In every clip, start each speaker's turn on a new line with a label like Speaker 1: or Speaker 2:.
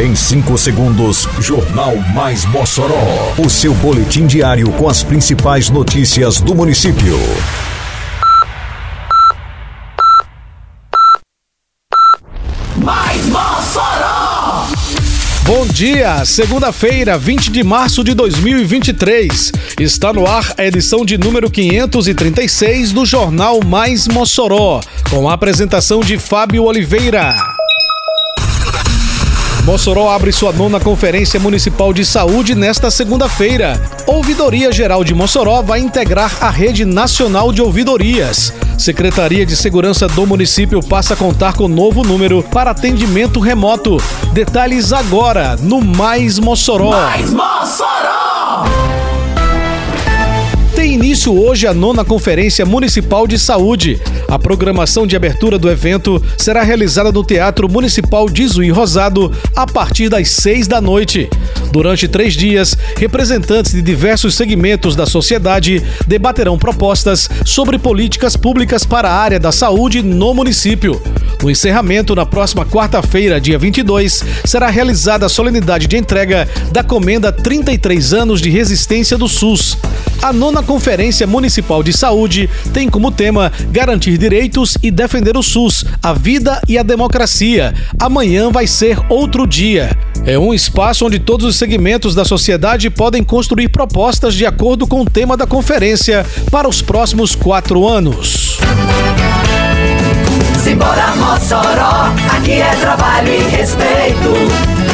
Speaker 1: Em 5 segundos, Jornal Mais Mossoró. O seu boletim diário com as principais notícias do município.
Speaker 2: Mais Mossoró!
Speaker 3: Bom dia, segunda-feira, 20 de março de 2023. Está no ar a edição de número 536 do Jornal Mais Mossoró, com a apresentação de Fábio Oliveira. Mossoró abre sua nona Conferência Municipal de Saúde nesta segunda-feira. Ouvidoria Geral de Mossoró vai integrar a Rede Nacional de Ouvidorias. Secretaria de Segurança do município passa a contar com novo número para atendimento remoto. Detalhes agora no Mais Mossoró.
Speaker 2: Mais Mossoró!
Speaker 3: Início hoje a nona Conferência Municipal de Saúde. A programação de abertura do evento será realizada no Teatro Municipal de Zuí Rosado a partir das seis da noite. Durante três dias, representantes de diversos segmentos da sociedade debaterão propostas sobre políticas públicas para a área da saúde no município. No encerramento, na próxima quarta-feira, dia 22, será realizada a solenidade de entrega da Comenda 33 anos de resistência do SUS. A nona Conferência Municipal de Saúde tem como tema garantir direitos e defender o SUS, a vida e a democracia. Amanhã vai ser outro dia. É um espaço onde todos os segmentos da sociedade podem construir propostas de acordo com o tema da conferência para os próximos quatro anos.
Speaker 2: Simbora Mossoró, aqui é trabalho e respeito.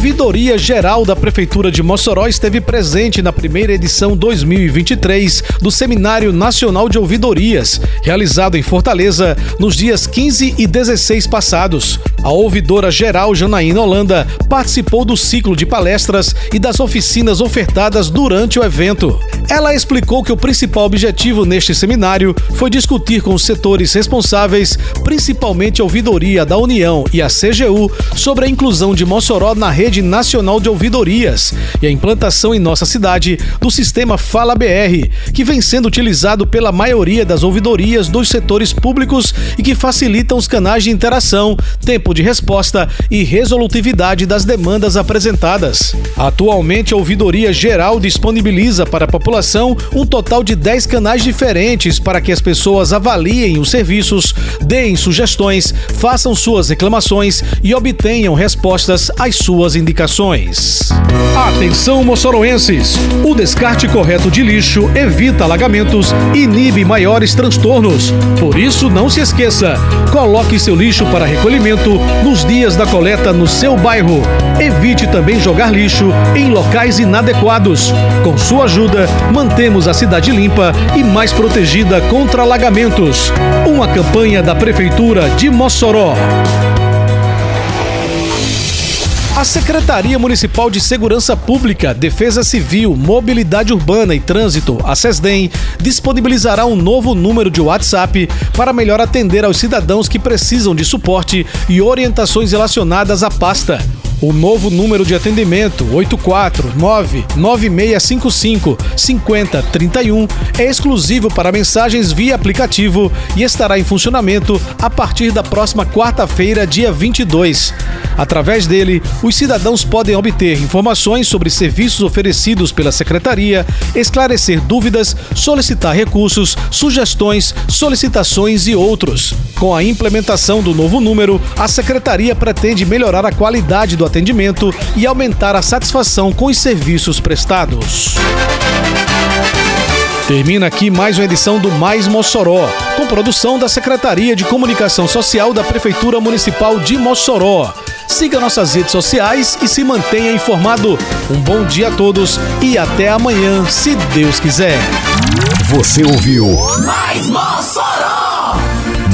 Speaker 3: Ouvidoria Geral da Prefeitura de Mossoró esteve presente na primeira edição 2023 do Seminário Nacional de Ouvidorias, realizado em Fortaleza nos dias 15 e 16 passados. A ouvidora geral Janaína Holanda participou do ciclo de palestras e das oficinas ofertadas durante o evento. Ela explicou que o principal objetivo neste seminário foi discutir com os setores responsáveis, principalmente a ouvidoria da União e a CGU, sobre a inclusão de Mossoró na rede nacional de ouvidorias e a implantação em nossa cidade do sistema Fala BR, que vem sendo utilizado pela maioria das ouvidorias dos setores públicos e que facilitam os canais de interação, tempo de resposta e resolutividade das demandas apresentadas. Atualmente, a Ouvidoria Geral disponibiliza para a população um total de 10 canais diferentes para que as pessoas avaliem os serviços, deem sugestões, façam suas reclamações e obtenham respostas às suas indicações. Atenção, moçoroenses! O descarte correto de lixo evita alagamentos e inibe maiores transtornos. Por isso, não se esqueça: coloque seu lixo para recolhimento nos dias da coleta no seu bairro. Evite também jogar lixo em locais inadequados. Com sua ajuda, mantemos a cidade limpa e mais protegida contra alagamentos. Uma campanha da Prefeitura de Mossoró. A Secretaria Municipal de Segurança Pública, Defesa Civil, Mobilidade Urbana e Trânsito, a SESDEM, disponibilizará um novo número de WhatsApp para melhor atender aos cidadãos que precisam de suporte e orientações relacionadas à pasta. O novo número de atendimento 849-9655-5031 é exclusivo para mensagens via aplicativo e estará em funcionamento a partir da próxima quarta-feira, dia 22. Através dele, os cidadãos podem obter informações sobre serviços oferecidos pela Secretaria, esclarecer dúvidas, solicitar recursos, sugestões, solicitações e outros. Com a implementação do novo número, a Secretaria pretende melhorar a qualidade do atendimento e aumentar a satisfação com os serviços prestados. Termina aqui mais uma edição do Mais Mossoró, com produção da Secretaria de Comunicação Social da Prefeitura Municipal de Mossoró. Siga nossas redes sociais e se mantenha informado. Um bom dia a todos e até amanhã, se Deus quiser.
Speaker 1: Você ouviu
Speaker 2: Mais Mossoró!